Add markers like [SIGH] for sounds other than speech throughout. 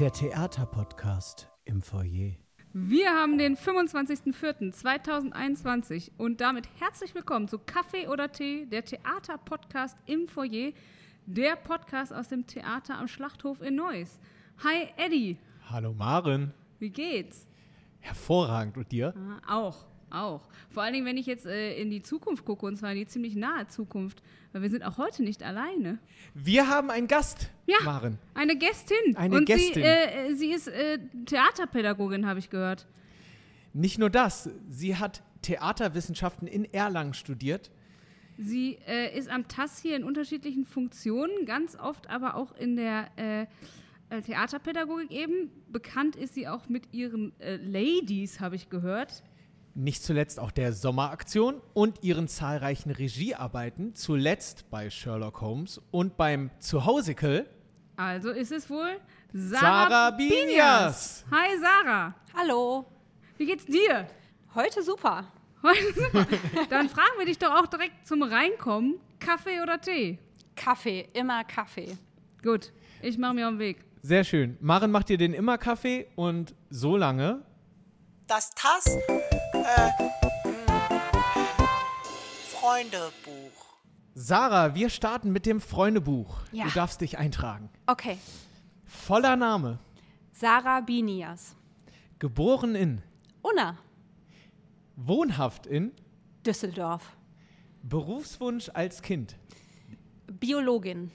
Der Theaterpodcast im Foyer. Wir haben den 25.04.2021 und damit herzlich willkommen zu Kaffee oder Tee, der Theaterpodcast im Foyer, der Podcast aus dem Theater am Schlachthof in Neuss. Hi Eddie, Hallo Maren. wie geht's? Hervorragend. Und dir? Ah, auch, auch. Vor allen Dingen, wenn ich jetzt äh, in die Zukunft gucke, und zwar in die ziemlich nahe Zukunft, weil wir sind auch heute nicht alleine. Wir haben einen Gast, Ja. Maren. Eine Gästin. Eine und Gästin. Sie, äh, sie ist äh, Theaterpädagogin, habe ich gehört. Nicht nur das, sie hat Theaterwissenschaften in Erlangen studiert. Sie äh, ist am TAS hier in unterschiedlichen Funktionen, ganz oft aber auch in der äh, äh, Theaterpädagogik eben. Bekannt ist sie auch mit ihren äh, Ladies, habe ich gehört. Nicht zuletzt auch der Sommeraktion und ihren zahlreichen Regiearbeiten, zuletzt bei Sherlock Holmes und beim Zuhausical Also ist es wohl Sarah, Sarah Binias. Hi Sarah, Hallo. wie geht's dir? Heute super. Heute super. [LAUGHS] Dann fragen wir dich doch auch direkt zum Reinkommen. Kaffee oder Tee? Kaffee, immer Kaffee. Gut, ich mache mir auf den Weg. Sehr schön. Maren macht dir den immer Kaffee und so lange. Das TAS mh, Freundebuch. Sarah, wir starten mit dem Freundebuch. Ja. Du darfst dich eintragen. Okay. Voller Name. Sarah Binias. Geboren in. Unna. Wohnhaft in. Düsseldorf. Berufswunsch als Kind. Biologin.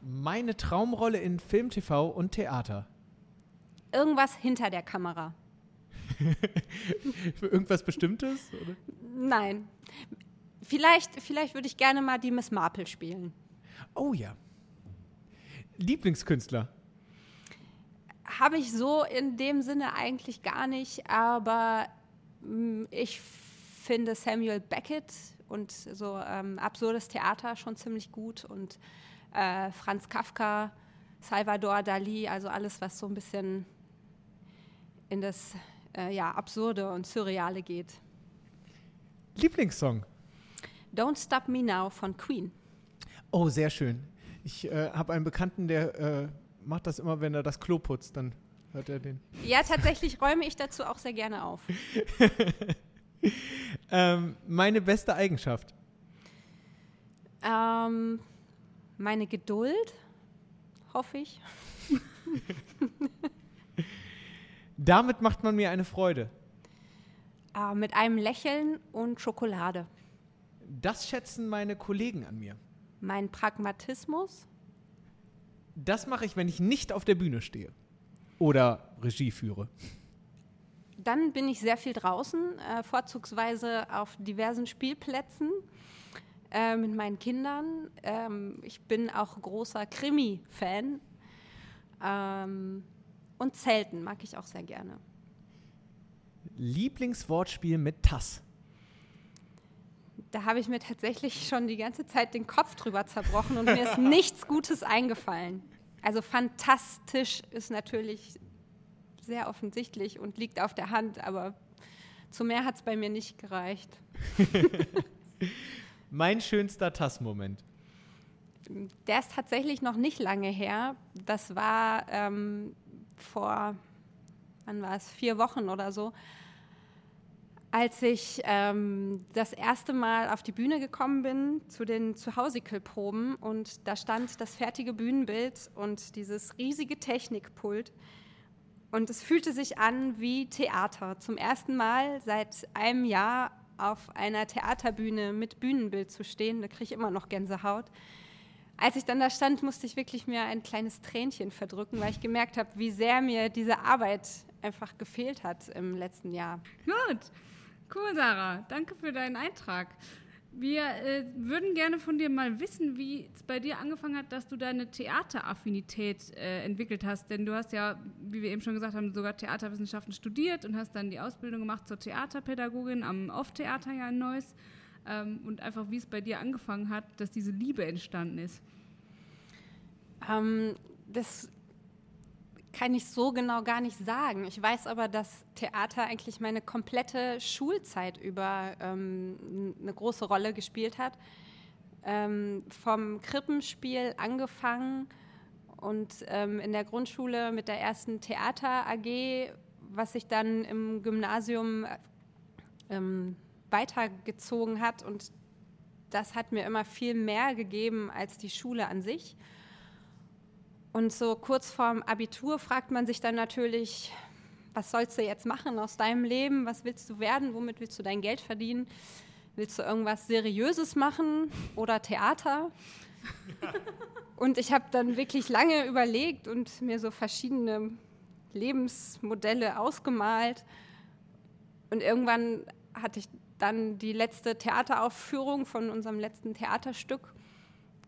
Meine Traumrolle in Film, TV und Theater. Irgendwas hinter der Kamera. Für [LAUGHS] irgendwas Bestimmtes? Oder? Nein. Vielleicht, vielleicht würde ich gerne mal die Miss Marple spielen. Oh ja. Lieblingskünstler. Habe ich so in dem Sinne eigentlich gar nicht, aber mh, ich finde Samuel Beckett und so ähm, absurdes Theater schon ziemlich gut und äh, Franz Kafka, Salvador Dali, also alles, was so ein bisschen in das äh, ja, Absurde und Surreale geht. Lieblingssong. Don't Stop Me Now von Queen. Oh, sehr schön. Ich äh, habe einen Bekannten, der äh, macht das immer, wenn er das Klo putzt, dann hört er den. [LAUGHS] Ja, tatsächlich räume ich dazu auch sehr gerne auf. [LAUGHS] Ähm, meine beste Eigenschaft. Ähm, meine Geduld, hoffe ich. [LAUGHS] Damit macht man mir eine Freude. Äh, mit einem Lächeln und Schokolade. Das schätzen meine Kollegen an mir. Mein Pragmatismus. Das mache ich, wenn ich nicht auf der Bühne stehe. Oder Regie führe. Dann bin ich sehr viel draußen, äh, vorzugsweise auf diversen Spielplätzen äh, mit meinen Kindern. Ähm, ich bin auch großer Krimi-Fan. Ähm, und Zelten mag ich auch sehr gerne. Lieblingswortspiel mit Tass. Da habe ich mir tatsächlich schon die ganze Zeit den Kopf drüber zerbrochen und mir ist [LAUGHS] nichts Gutes eingefallen. Also fantastisch ist natürlich sehr offensichtlich und liegt auf der Hand, aber zu mehr hat es bei mir nicht gereicht. [LAUGHS] Mein schönster Tass-Moment. Der ist tatsächlich noch nicht lange her. Das war ähm, vor, wann war es, vier Wochen oder so, als ich ähm, das erste Mal auf die Bühne gekommen bin zu den Zuhausikel-Proben und da stand das fertige Bühnenbild und dieses riesige Technikpult und es fühlte sich an wie Theater. Zum ersten Mal seit einem Jahr auf einer Theaterbühne mit Bühnenbild zu stehen, da kriege ich immer noch Gänsehaut. Als ich dann da stand, musste ich wirklich mir ein kleines Tränchen verdrücken, weil ich gemerkt habe, wie sehr mir diese Arbeit einfach gefehlt hat im letzten Jahr. Gut, cool, Sarah. Danke für deinen Eintrag. Wir äh, würden gerne von dir mal wissen, wie es bei dir angefangen hat, dass du deine Theateraffinität äh, entwickelt hast. Denn du hast ja, wie wir eben schon gesagt haben, sogar Theaterwissenschaften studiert und hast dann die Ausbildung gemacht zur Theaterpädagogin am Off-Theater ja in Neuss. Ähm, und einfach, wie es bei dir angefangen hat, dass diese Liebe entstanden ist. Ähm, das kann ich so genau gar nicht sagen. Ich weiß aber, dass Theater eigentlich meine komplette Schulzeit über ähm, eine große Rolle gespielt hat. Ähm, vom Krippenspiel angefangen und ähm, in der Grundschule mit der ersten Theater AG, was sich dann im Gymnasium ähm, weitergezogen hat und das hat mir immer viel mehr gegeben als die Schule an sich. Und so kurz vorm Abitur fragt man sich dann natürlich, was sollst du jetzt machen aus deinem Leben? Was willst du werden? Womit willst du dein Geld verdienen? Willst du irgendwas Seriöses machen oder Theater? [LAUGHS] und ich habe dann wirklich lange überlegt und mir so verschiedene Lebensmodelle ausgemalt. Und irgendwann hatte ich dann die letzte Theateraufführung von unserem letzten Theaterstück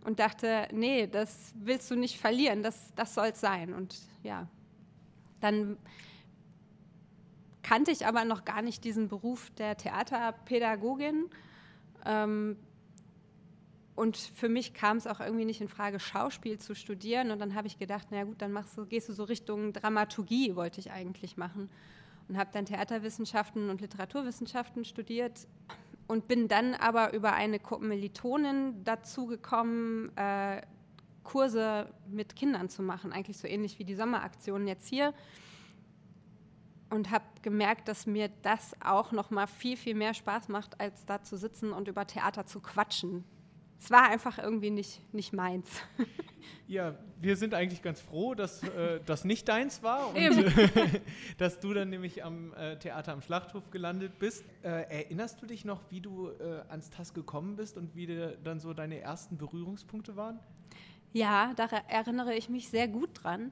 und dachte, nee, das willst du nicht verlieren, das, das soll es sein. Und ja, dann kannte ich aber noch gar nicht diesen Beruf der Theaterpädagogin. Ähm, und für mich kam es auch irgendwie nicht in Frage, Schauspiel zu studieren. Und dann habe ich gedacht, na gut, dann machst du, gehst du so Richtung Dramaturgie, wollte ich eigentlich machen und habe dann Theaterwissenschaften und Literaturwissenschaften studiert und bin dann aber über eine Kommilitonin dazu gekommen, äh, Kurse mit Kindern zu machen, eigentlich so ähnlich wie die Sommeraktionen jetzt hier. Und habe gemerkt, dass mir das auch noch mal viel, viel mehr Spaß macht, als da zu sitzen und über Theater zu quatschen es war einfach irgendwie nicht, nicht meins. [LAUGHS] Ja, wir sind eigentlich ganz froh, dass äh, das nicht deins war und äh, [LAUGHS] dass du dann nämlich am äh, Theater am Schlachthof gelandet bist. Äh, erinnerst du dich noch, wie du äh, ans TAS gekommen bist und wie de, dann so deine ersten Berührungspunkte waren? Ja, da erinnere ich mich sehr gut dran.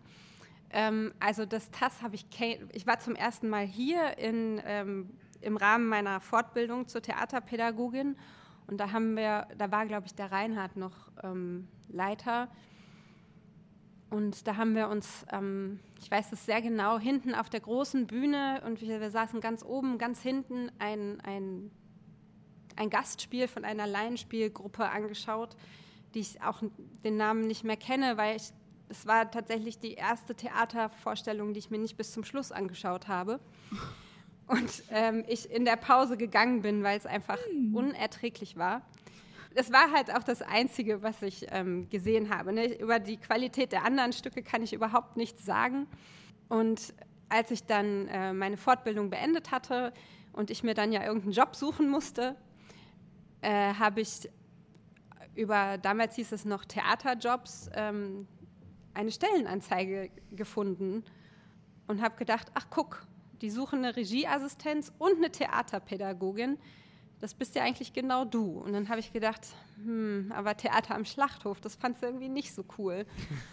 Ähm, also das TAS habe ich, ich war zum ersten Mal hier in, ähm, im Rahmen meiner Fortbildung zur Theaterpädagogin und da haben wir, da war, glaube ich, der Reinhard noch ähm, Leiter. Und da haben wir uns, ähm, ich weiß es sehr genau, hinten auf der großen Bühne und wir, wir saßen ganz oben, ganz hinten, ein, ein, ein Gastspiel von einer Laienspielgruppe angeschaut, die ich auch den Namen nicht mehr kenne, weil ich, es war tatsächlich die erste Theatervorstellung, die ich mir nicht bis zum Schluss angeschaut habe und ähm, ich in der Pause gegangen bin, weil es einfach hm. unerträglich war. Das war halt auch das Einzige, was ich ähm, gesehen habe. Ne? Über die Qualität der anderen Stücke kann ich überhaupt nichts sagen. Und als ich dann äh, meine Fortbildung beendet hatte und ich mir dann ja irgendeinen Job suchen musste, äh, habe ich über, damals hieß es noch Theaterjobs, ähm, eine Stellenanzeige gefunden und habe gedacht, ach guck, die suchen eine Regieassistenz und eine Theaterpädagogin. Das bist ja eigentlich genau du. Und dann habe ich gedacht, hm, aber Theater am Schlachthof, das fandst du irgendwie nicht so cool. [LAUGHS]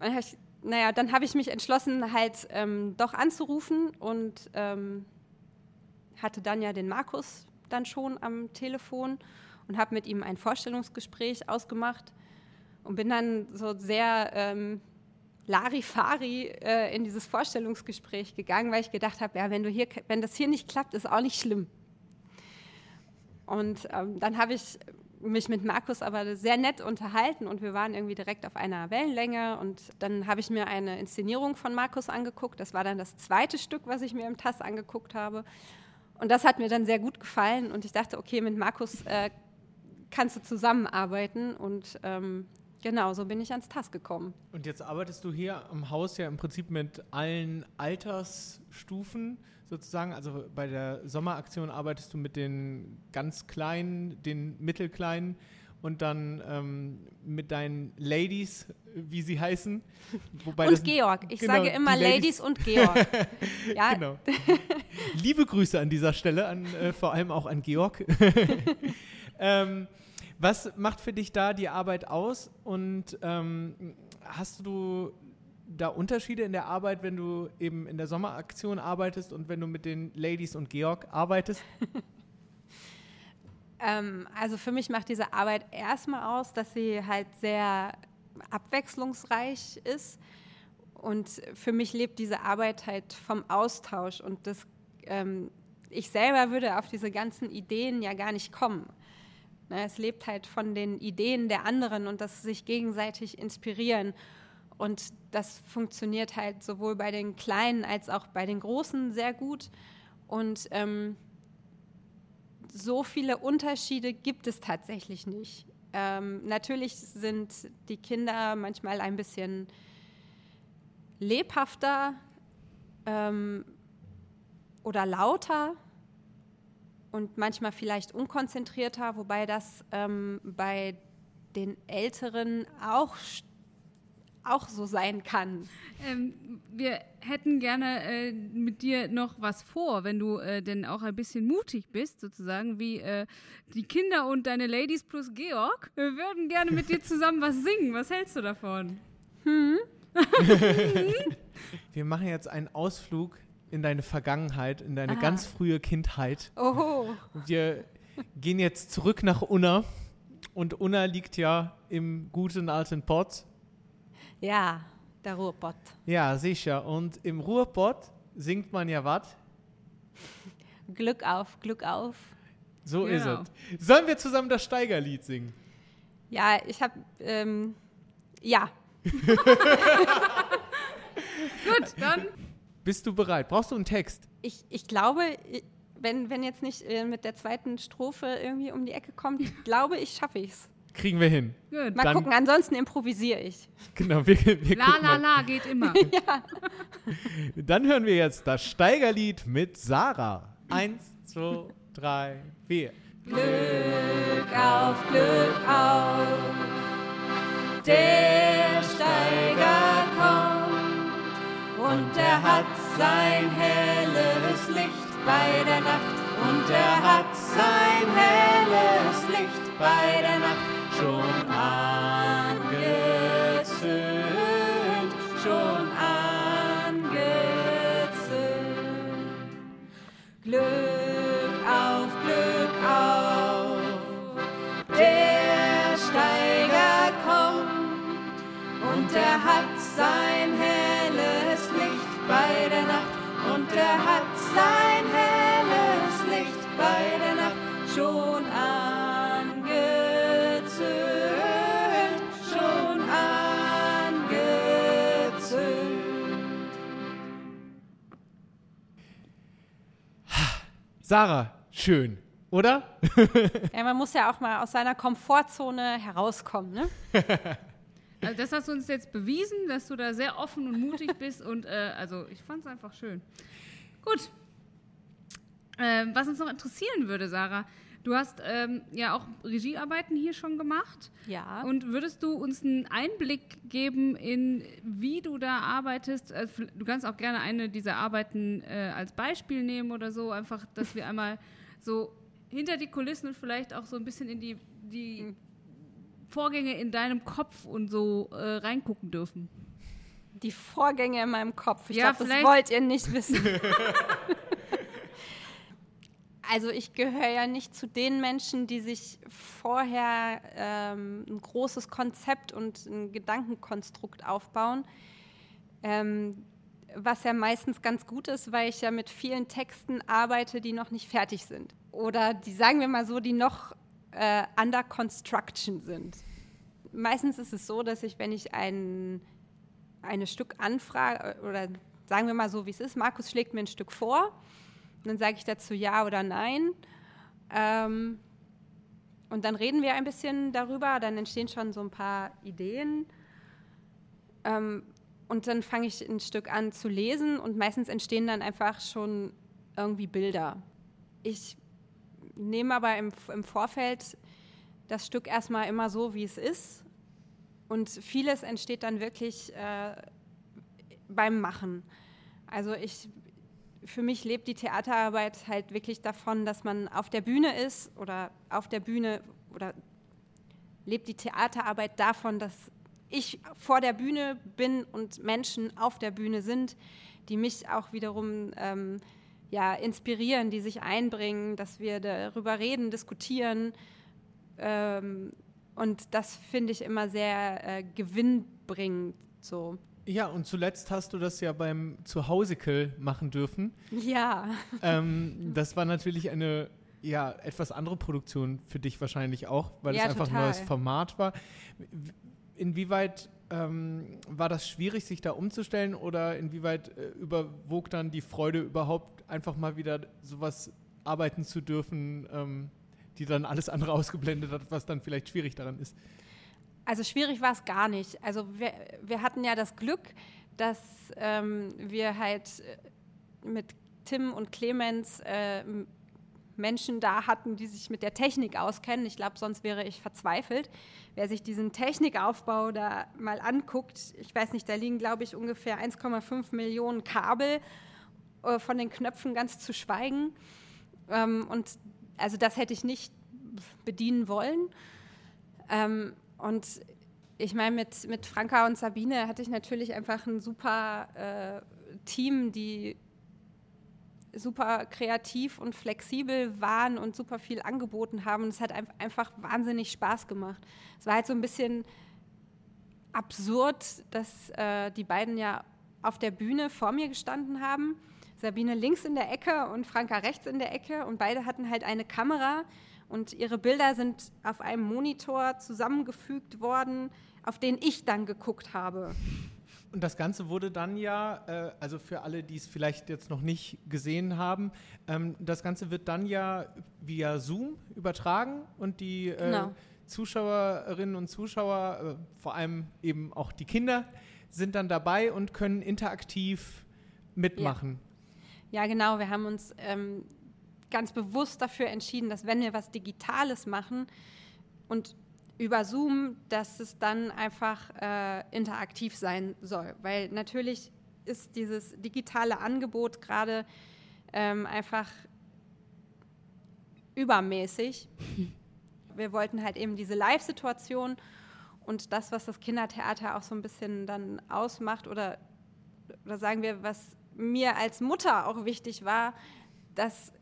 dann ich, naja, dann habe ich mich entschlossen, halt ähm, doch anzurufen und ähm, hatte dann ja den Markus dann schon am Telefon und habe mit ihm ein Vorstellungsgespräch ausgemacht und bin dann so sehr ähm, Larifari äh, in dieses Vorstellungsgespräch gegangen, weil ich gedacht habe, ja, wenn, du hier, wenn das hier nicht klappt, ist auch nicht schlimm. Und ähm, dann habe ich mich mit Markus aber sehr nett unterhalten und wir waren irgendwie direkt auf einer Wellenlänge und dann habe ich mir eine Inszenierung von Markus angeguckt. Das war dann das zweite Stück, was ich mir im TAS angeguckt habe. Und das hat mir dann sehr gut gefallen und ich dachte, okay, mit Markus äh, kannst du zusammenarbeiten und ähm, Genau, so bin ich ans TAS gekommen. Und jetzt arbeitest du hier am Haus ja im Prinzip mit allen Altersstufen sozusagen. Also bei der Sommeraktion arbeitest du mit den ganz Kleinen, den Mittelkleinen und dann ähm, mit deinen Ladies, wie sie heißen. [LAUGHS] Wobei und Georg. Ich genau, sage immer Ladies. Ladies. und Georg. [LAUGHS] ja. Genau. Liebe Grüße an dieser Stelle, an, äh, vor allem auch an Georg. [LAUGHS] ähm, was macht für dich da die Arbeit aus und ähm, hast du da Unterschiede in der Arbeit, wenn du eben in der Sommeraktion arbeitest und wenn du mit den Ladies und Georg arbeitest? [LAUGHS] ähm, also für mich macht diese Arbeit erstmal aus, dass sie halt sehr abwechslungsreich ist. Und für mich lebt diese Arbeit halt vom Austausch und das, ähm, ich selber würde auf diese ganzen Ideen ja gar nicht kommen. Ne, es lebt halt von den Ideen der anderen und das sich gegenseitig inspirieren. Und das funktioniert halt sowohl bei den Kleinen als auch bei den Großen sehr gut. Und ähm, so viele Unterschiede gibt es tatsächlich nicht. Ähm, natürlich sind die Kinder manchmal ein bisschen lebhafter ähm, oder lauter und manchmal vielleicht unkonzentrierter, wobei das ähm, bei den Älteren auch, auch so sein kann. Ähm, wir hätten gerne äh, mit dir noch was vor, wenn du äh, denn auch ein bisschen mutig bist, sozusagen, wie äh, die Kinder und deine Ladies plus Georg. Wir würden gerne mit dir zusammen was singen. Was hältst du davon? Hm? [LAUGHS] Wir machen jetzt einen Ausflug in deine Vergangenheit, in deine Aha. ganz frühe Kindheit. Oho. Wir gehen jetzt zurück nach Unna. Und Unna liegt ja im guten alten Pott. Ja, der Ruhrpott. Ja, sicher. Und im Ruhrpott singt man ja was? Glück auf, Glück auf. So Genau. ist es. Sollen wir zusammen das Steigerlied singen? Ja, ich habe, ähm, ja, [LAUGHS] [LAUGHS] Gut, dann Bist du bereit? Brauchst du einen Text? ich, ich glaube, wenn, wenn jetzt nicht äh, mit der zweiten Strophe irgendwie um die Ecke kommt, [LAUGHS] glaube ich, schaffe ich es. Kriegen wir hin. gut. Mal Dann- gucken, ansonsten improvisiere ich. [LAUGHS] Genau, wir, wir La gucken la la geht immer. [LAUGHS] Dann hören wir jetzt das Steigerlied mit Sarah. Eins, zwei, drei, vier. Glück auf, Glück auf, der Steiger und er hat sein helles Licht bei der Nacht. Und er hat sein helles Licht bei der Nacht. Schon angezündet, schon angezündet, schon angezündet. Sarah, schön, oder? [LAUGHS] Ja, man muss ja auch mal aus seiner Komfortzone herauskommen, ne? [LAUGHS] Also das hast du uns jetzt bewiesen, dass du da sehr offen und mutig bist und äh, also ich fand es einfach schön. Gut. Ähm, was uns noch interessieren würde, Sarah, du hast ähm, ja auch Regiearbeiten hier schon gemacht. Ja. Und würdest du uns einen Einblick geben in, wie du da arbeitest? Äh, Du kannst auch gerne eine dieser Arbeiten äh, als Beispiel nehmen oder so, einfach, dass wir einmal so hinter die Kulissen und vielleicht auch so ein bisschen in die, die Vorgänge in deinem Kopf und so äh, reingucken dürfen. Die Vorgänge in meinem Kopf. Ich Ja, glaube, das vielleicht- wollt ihr nicht wissen. [LAUGHS] also ich gehöre ja nicht zu den Menschen, die sich vorher ähm, ein großes Konzept und ein Gedankenkonstrukt aufbauen. Ähm, was ja meistens ganz gut ist, weil ich ja mit vielen Texten arbeite, die noch nicht fertig sind. Oder die, sagen wir mal so, die noch äh, under construction sind. Meistens ist es so, dass ich, wenn ich ein, eine Stück anfrage, oder sagen wir mal so, wie es ist, Markus schlägt mir ein Stück vor, dann sage ich dazu ja oder nein. Ähm, und dann reden wir ein bisschen darüber, dann entstehen schon so ein paar Ideen. Ähm, und dann fange ich ein Stück an zu lesen und meistens entstehen dann einfach schon irgendwie Bilder. Ich nehme aber im, im Vorfeld das Stück erstmal immer so, wie es ist. Und vieles entsteht dann wirklich äh, beim Machen. Also ich, für mich lebt die Theaterarbeit halt wirklich davon, dass man auf der Bühne ist oder auf der Bühne oder lebt die Theaterarbeit davon, dass ich vor der Bühne bin und Menschen auf der Bühne sind, die mich auch wiederum ähm, ja, inspirieren, die sich einbringen, dass wir darüber reden, diskutieren. Ähm, und das finde ich immer sehr äh, gewinnbringend. So. Ja, und zuletzt hast du das ja beim Zuhausical machen dürfen. Ja. ähm, das war natürlich eine ja, etwas andere Produktion für dich wahrscheinlich auch, weil Ja, es einfach ein total. neues Format war. Inwieweit ähm, war das schwierig, sich da umzustellen oder inwieweit äh, überwog dann die Freude überhaupt, einfach mal wieder sowas arbeiten zu dürfen, ähm, die dann alles andere ausgeblendet hat, was dann vielleicht schwierig daran ist. Also schwierig war es gar nicht. Also wir, wir hatten ja das Glück, dass ähm, wir halt äh, mit Tim und Clemens äh, Menschen da hatten, die sich mit der Technik auskennen. Ich glaube, sonst wäre ich verzweifelt. Wer sich diesen Technikaufbau da mal anguckt, ich weiß nicht, da liegen, glaube ich, ungefähr 1,5 Millionen Kabel äh, von den Knöpfen ganz zu schweigen. Ähm, und also das hätte ich nicht bedienen wollen. Ähm, und ich meine, mit, mit Franka und Sabine hatte ich natürlich einfach ein super äh, Team, die super kreativ und flexibel waren und super viel angeboten haben. Und es hat einfach wahnsinnig Spaß gemacht. Es war halt so ein bisschen absurd, dass äh, die beiden ja auf der Bühne vor mir gestanden haben. Sabine links in der Ecke und Franka rechts in der Ecke. Und beide hatten halt eine Kamera und ihre Bilder sind auf einem Monitor zusammengefügt worden, auf den ich dann geguckt habe. Und das Ganze wurde dann ja, äh, also für alle, die es vielleicht jetzt noch nicht gesehen haben, ähm, das Ganze wird dann ja via Zoom übertragen und die äh, genau. Zuschauerinnen und Zuschauer, äh, vor allem eben auch die Kinder, sind dann dabei und können interaktiv mitmachen. Ja, ja genau. Wir haben uns ähm, ganz bewusst dafür entschieden, dass wenn wir was Digitales machen und über Zoom, dass es dann einfach äh, interaktiv sein soll. Weil natürlich ist dieses digitale Angebot gerade ähm, einfach übermäßig. [LAUGHS] Wir wollten halt eben diese Live-Situation und das, was das Kindertheater auch so ein bisschen dann ausmacht oder, oder sagen wir, was mir als Mutter auch wichtig war, dass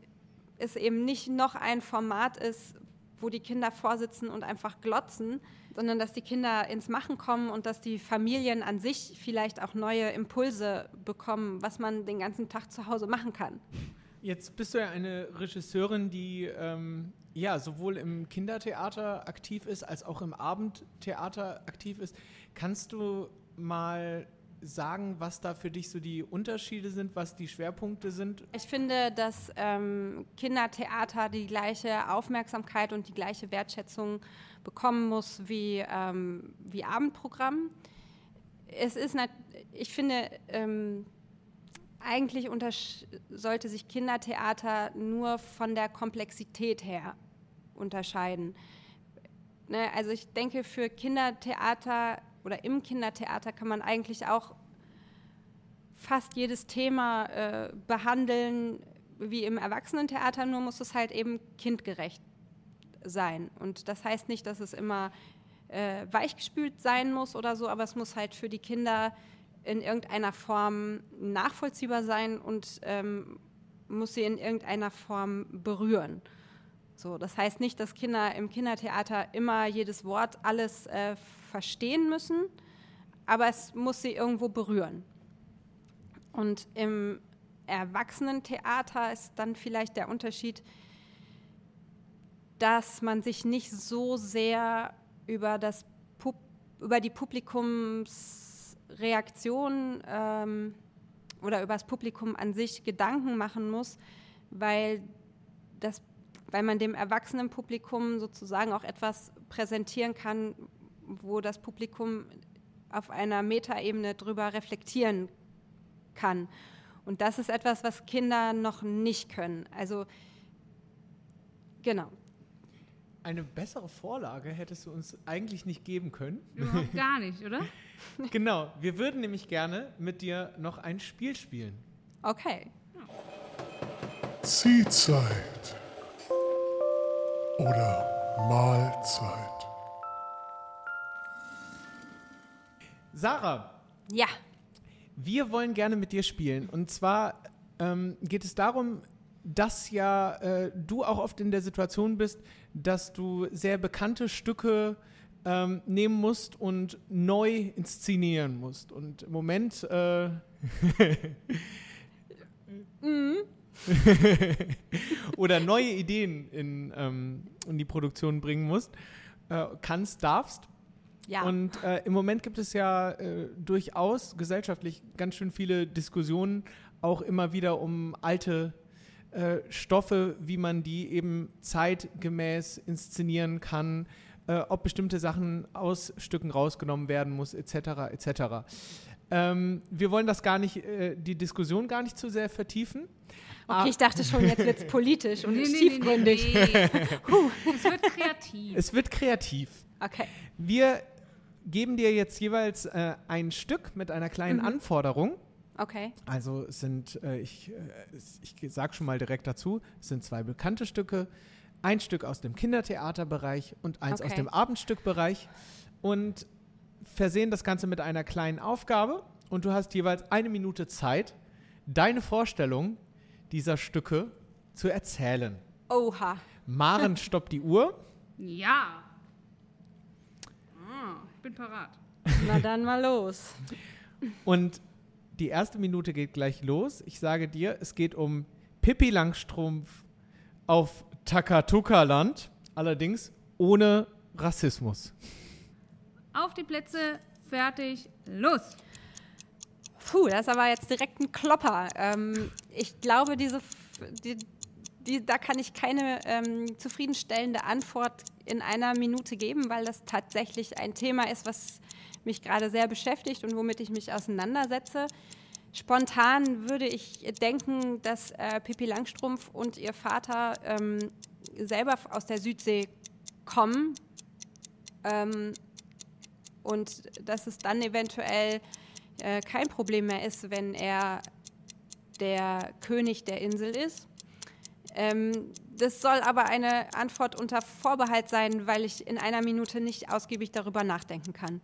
es eben nicht noch ein Format ist, wo die Kinder vorsitzen und einfach glotzen, sondern dass die Kinder ins Machen kommen und dass die Familien an sich vielleicht auch neue Impulse bekommen, was man den ganzen Tag zu Hause machen kann. Jetzt bist du ja eine Regisseurin, die ähm, ja sowohl im Kindertheater aktiv ist als auch im Abendtheater aktiv ist. Kannst du mal sagen, was da für dich so die Unterschiede sind, was die Schwerpunkte sind? Ich finde, dass ähm, Kindertheater die gleiche Aufmerksamkeit und die gleiche Wertschätzung bekommen muss wie, ähm, wie Abendprogramm. Es ist, ich finde, ähm, eigentlich sollte sich Kindertheater nur von der Komplexität her unterscheiden. Ne, also ich denke, für Kindertheater oder im Kindertheater kann man eigentlich auch fast jedes Thema äh, behandeln wie im Erwachsenentheater, nur muss es halt eben kindgerecht sein. Und das heißt nicht, dass es immer äh, weichgespült sein muss oder so, aber es muss halt für die Kinder in irgendeiner Form nachvollziehbar sein und ähm, muss sie in irgendeiner Form berühren. So, das heißt nicht, dass Kinder im Kindertheater immer jedes Wort alles äh, verstehen müssen, aber es muss sie irgendwo berühren. Und im Erwachsenentheater ist dann vielleicht der Unterschied, dass man sich nicht so sehr über, das Pub über die Publikumsreaktion ähm, oder über das Publikum an sich Gedanken machen muss, weil, das, weil man dem Erwachsenenpublikum sozusagen auch etwas präsentieren kann, wo das Publikum auf einer Metaebene drüber reflektieren kann. Und das ist etwas, was Kinder noch nicht können. Also genau. Eine bessere Vorlage hättest du uns eigentlich nicht geben können. Überhaupt [LAUGHS] gar nicht, oder? genau. Wir würden nämlich gerne mit dir noch ein Spiel spielen. Okay. Ziehzeit oder Mahlzeit. Sarah. Ja. Wir wollen gerne mit dir spielen. Und zwar ähm, geht es darum, dass ja äh, du auch oft in der Situation bist, dass du sehr bekannte Stücke ähm, nehmen musst und neu inszenieren musst. Und im Moment. Äh [LAUGHS] mhm. [LAUGHS] oder neue Ideen in, ähm, in die Produktion bringen musst, äh, kannst, darfst. Ja. Und äh, im Moment gibt es ja äh, durchaus gesellschaftlich ganz schön viele Diskussionen, auch immer wieder um alte äh, Stoffe, wie man die eben zeitgemäß inszenieren kann, äh, ob bestimmte Sachen aus Stücken rausgenommen werden muss, etc. etc. Ähm, wir wollen das gar nicht, äh, die Diskussion gar nicht zu sehr vertiefen. Okay, ich dachte schon, jetzt wird es [LAUGHS] politisch und Nee, tiefgründig. nee, nee. [LAUGHS] Es wird kreativ. Es wird kreativ. Okay. Wir geben dir jetzt jeweils äh, ein Stück mit einer kleinen Anforderung. Okay. Also es sind, äh, ich, äh, ich sage schon mal direkt dazu, es sind zwei bekannte Stücke, ein Stück aus dem Kindertheaterbereich und eins aus Okay. dem Abendstückbereich und versehen das Ganze mit einer kleinen Aufgabe und du hast jeweils eine Minute Zeit, deine Vorstellung dieser Stücke zu erzählen. Oha. Maren [LAUGHS] stoppt die Uhr. Ja. Ah, ich bin parat. Na dann mal los. Und die erste Minute geht gleich los. Ich sage dir, es geht um Pippi Langstrumpf auf Takatuka-Land, allerdings ohne Rassismus. Auf die Plätze, fertig, los. Puh, das ist aber jetzt direkt ein Klopper. Ähm, ich glaube, diese, die, die, da kann ich keine ähm, zufriedenstellende Antwort in einer Minute geben, weil das tatsächlich ein Thema ist, was mich gerade sehr beschäftigt und womit ich mich auseinandersetze. Spontan würde ich denken, dass äh, Pippi Langstrumpf und ihr Vater ähm, selber aus der Südsee kommen ähm, und dass es dann eventuell äh, kein Problem mehr ist, wenn er der König der Insel ist. Ähm, das soll aber eine Antwort unter Vorbehalt sein, weil ich in einer Minute nicht ausgiebig darüber nachdenken kann.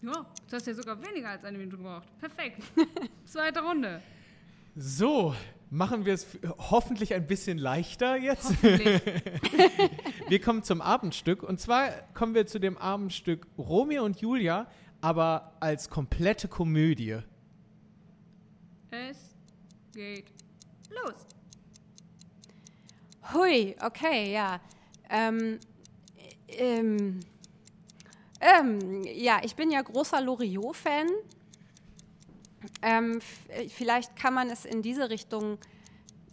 Ja, jetzt hast du ja sogar weniger als eine Minute gebraucht. Perfekt. [LAUGHS] Zweite Runde. So, machen wir es hoffentlich ein bisschen leichter jetzt. Hoffentlich. [LAUGHS] Wir kommen zum Abendstück und zwar kommen wir zu dem Abendstück Romeo und Julia, aber als komplette Komödie. es geht los. Hui, okay, ja. Ähm, ähm, ähm, ja, ich bin ja großer Loriot-Fan. Ähm, äh, vielleicht kann man es in diese Richtung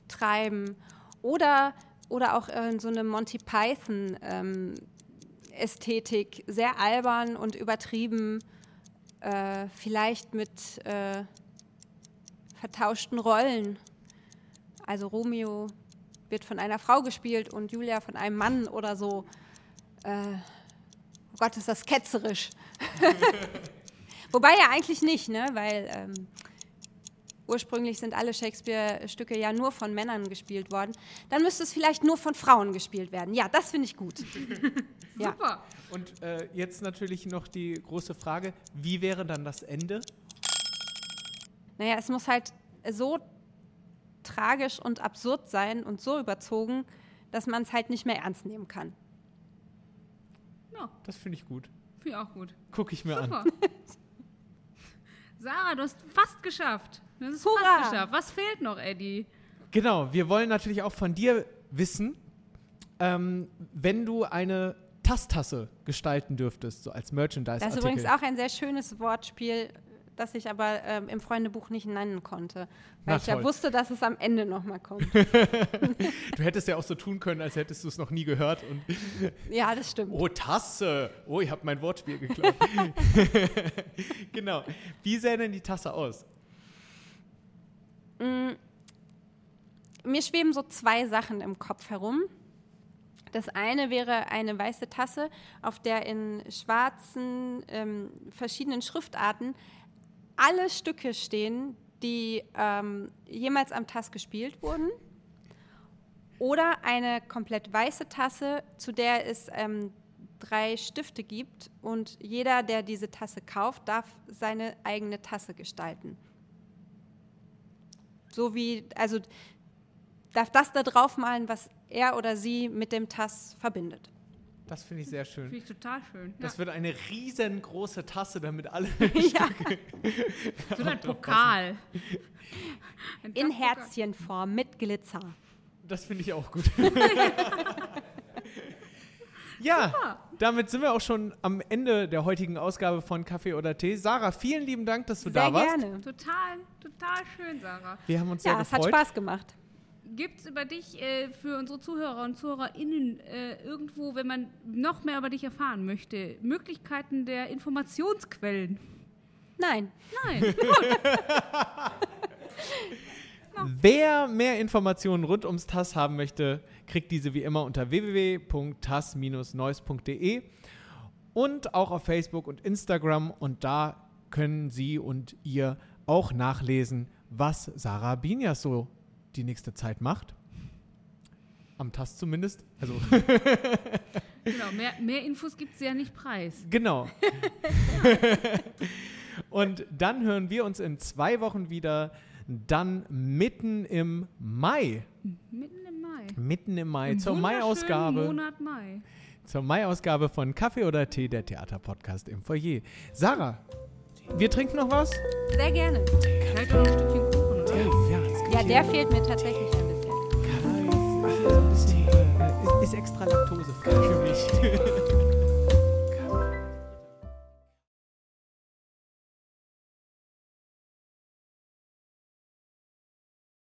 treiben. Oder, oder auch in so eine Monty Python-Ästhetik. Sehr albern und übertrieben. Äh, vielleicht mit äh, vertauschten Rollen. Also Romeo wird von einer Frau gespielt und Julia von einem Mann oder so. Äh, oh Gott, ist das ketzerisch. [LAUGHS] Wobei ja eigentlich nicht, ne? weil ähm, ursprünglich sind alle Shakespeare-Stücke ja nur von Männern gespielt worden. Dann müsste es vielleicht nur von Frauen gespielt werden. Ja, das finde ich gut. [LAUGHS] Ja. Super. Und äh, jetzt natürlich noch die große Frage, wie wäre dann das Ende? Naja, es muss halt so tragisch und absurd sein und so überzogen, dass man es halt nicht mehr ernst nehmen kann. Ja, Das finde ich gut. finde ich auch gut. Gucke ich mir an. [LAUGHS] Sarah, du hast fast geschafft. Du hast es Hurra! fast geschafft. Was fehlt noch, Eddie? Genau, wir wollen natürlich auch von dir wissen, ähm, wenn du eine Tasstasse gestalten dürftest, so als Das ist Merchandise-Artikel. übrigens auch ein sehr schönes Wortspiel, das ich aber ähm, im Freundebuch nicht nennen konnte. Weil Na ich ja toll. wusste, dass es am Ende nochmal kommt. [LAUGHS] Du hättest ja auch so tun können, als hättest du es noch nie gehört. Und, [LAUGHS] ja, das stimmt. oh, Tasse! Oh, ich habe mein Wortspiel geklaut. [LAUGHS] genau. Wie sähe denn die Tasse aus? Mir schweben so zwei Sachen im Kopf herum. Das eine wäre eine weiße Tasse, auf der in schwarzen ähm, verschiedenen Schriftarten alle Stücke stehen, die ähm, jemals am Tass gespielt wurden. Oder eine komplett weiße Tasse, zu der es ähm, drei Stifte gibt und jeder, der diese Tasse kauft, darf seine eigene Tasse gestalten. So wie, also darf das da drauf malen, was er oder sie mit dem Tass verbindet. Das finde ich sehr schön. Finde ich total schön. Das ja. wird eine riesengroße Tasse, damit alle. [LAUGHS] [LAUGHS] ja, So ein Pokal. Ein in. Herzchenform mit Glitzer. Das finde ich auch gut. [LAUGHS] ja, damit sind wir auch schon am Ende der heutigen Ausgabe von Kaffee oder Tee. Sarah, vielen lieben Dank, dass du Sehr da warst. gerne. Total, total schön, Sarah. Wir haben uns Ja, sehr es hat gefreut. Spaß gemacht. Gibt es über dich äh, für unsere Zuhörer und ZuhörerInnen äh, irgendwo, wenn man noch mehr über dich erfahren möchte, Möglichkeiten der Informationsquellen? Nein. Nein. [LAUGHS] Wer mehr Informationen rund ums TAS haben möchte, kriegt diese wie immer unter www.tas-neues.de und auch auf Facebook und Instagram. Und da können Sie und ihr auch nachlesen, was Sarah Binias so die nächste Zeit macht. Am TAS zumindest. Also [LAUGHS] genau, mehr, mehr Infos gibt es ja nicht preis. Genau. [LAUGHS] Und dann hören wir uns in zwei Wochen wieder, dann mitten im Mai. Mitten im Mai. Mitten im Mai, Im zur Mai-Ausgabe. Monat Mai. Zur Mai-Ausgabe von Kaffee oder Tee, der Theaterpodcast im Foyer. Sarah, wir trinken noch was? Sehr gerne. Vielleicht auch noch ein Stückchen Kuchen, oder? Ja, der fehlt mir tatsächlich ein bisschen. Bisschen, äh, ist, ist extra laktosefrei für mich. [LAUGHS]